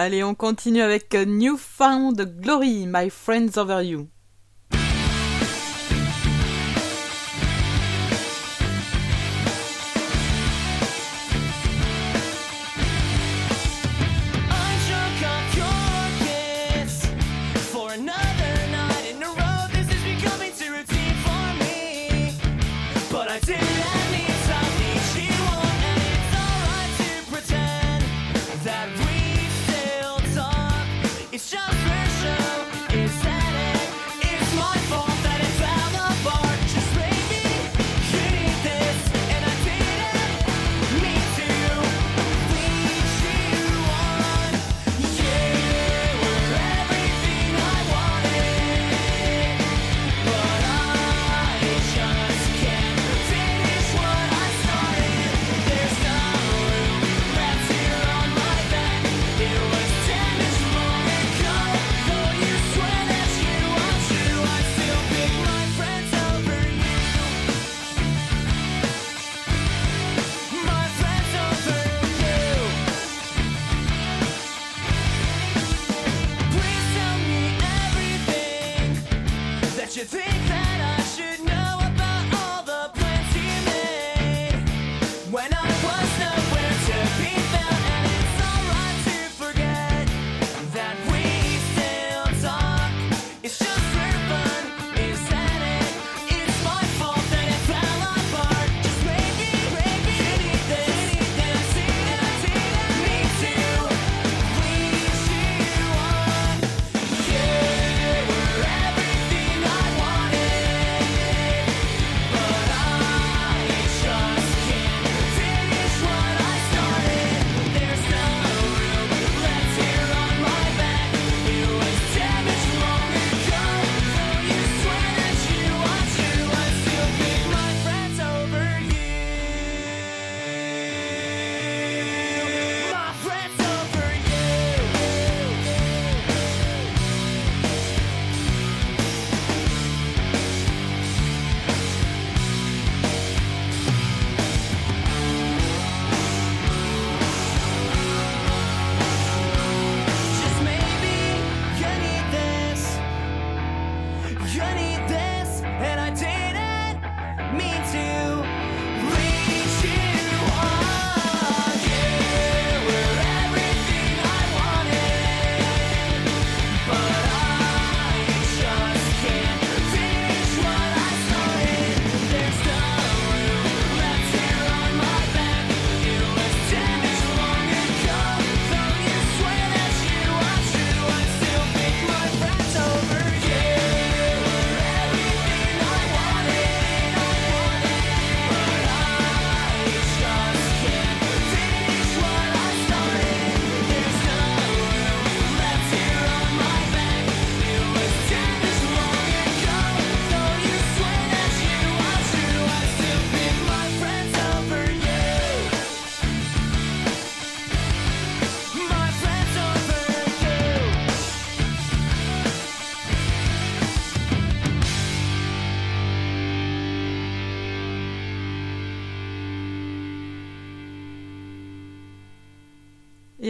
Allez, on continue avec euh, Newfound Glory, My Friends Over You.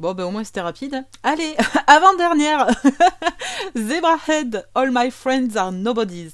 Bon, ben au moins c'était rapide. Allez, avant-dernière Zebrahead, All My Friends Are Nobodies.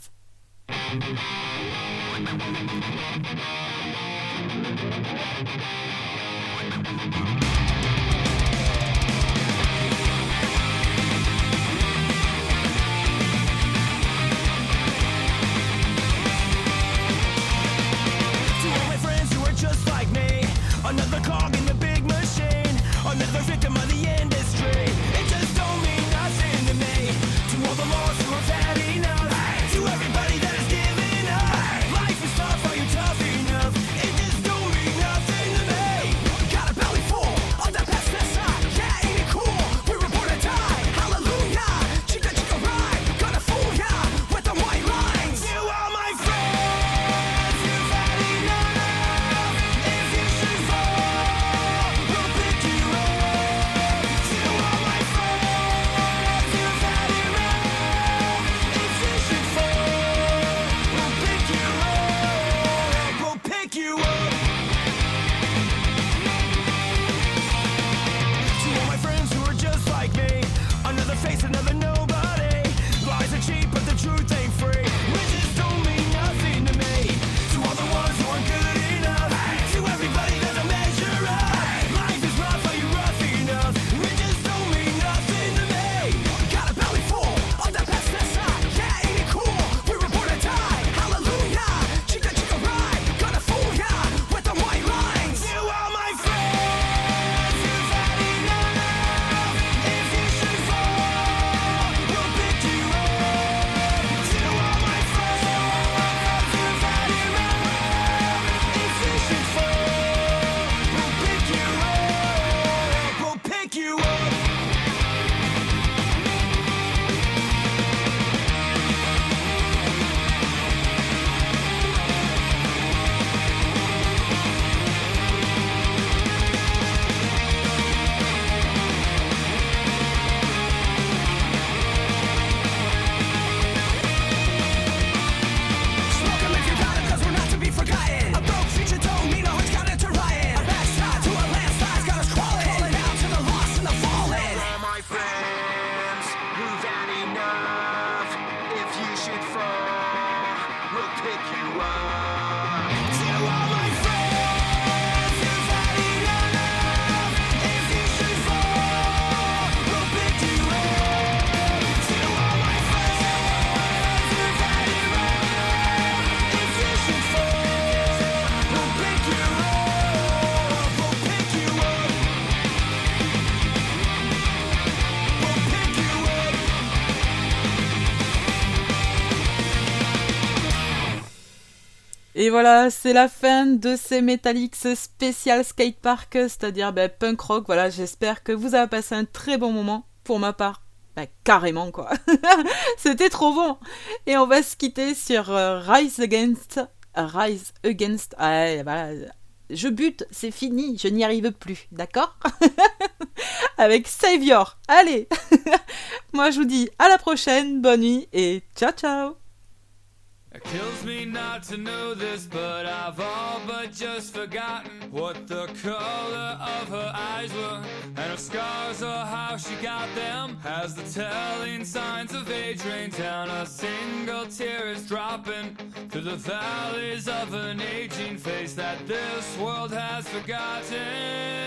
Et voilà, c'est la fin de ces Metallics spécial skatepark, c'est-à-dire ben, punk rock. Voilà, j'espère que vous avez passé un très bon moment. Pour ma part, ben, carrément quoi. C'était trop bon. Et on va se quitter sur euh, Rise Against. Rise Against. Ah, voilà. Je bute, c'est fini, je n'y arrive plus, d'accord? Avec Savior. Allez Moi je vous dis à la prochaine, bonne nuit et ciao ciao It kills me not to know this, but I've all but just forgotten what the color of her eyes were, and her scars or how she got them. As the telling signs of age rain down, a single tear is dropping through the valleys of an aging face that this world has forgotten.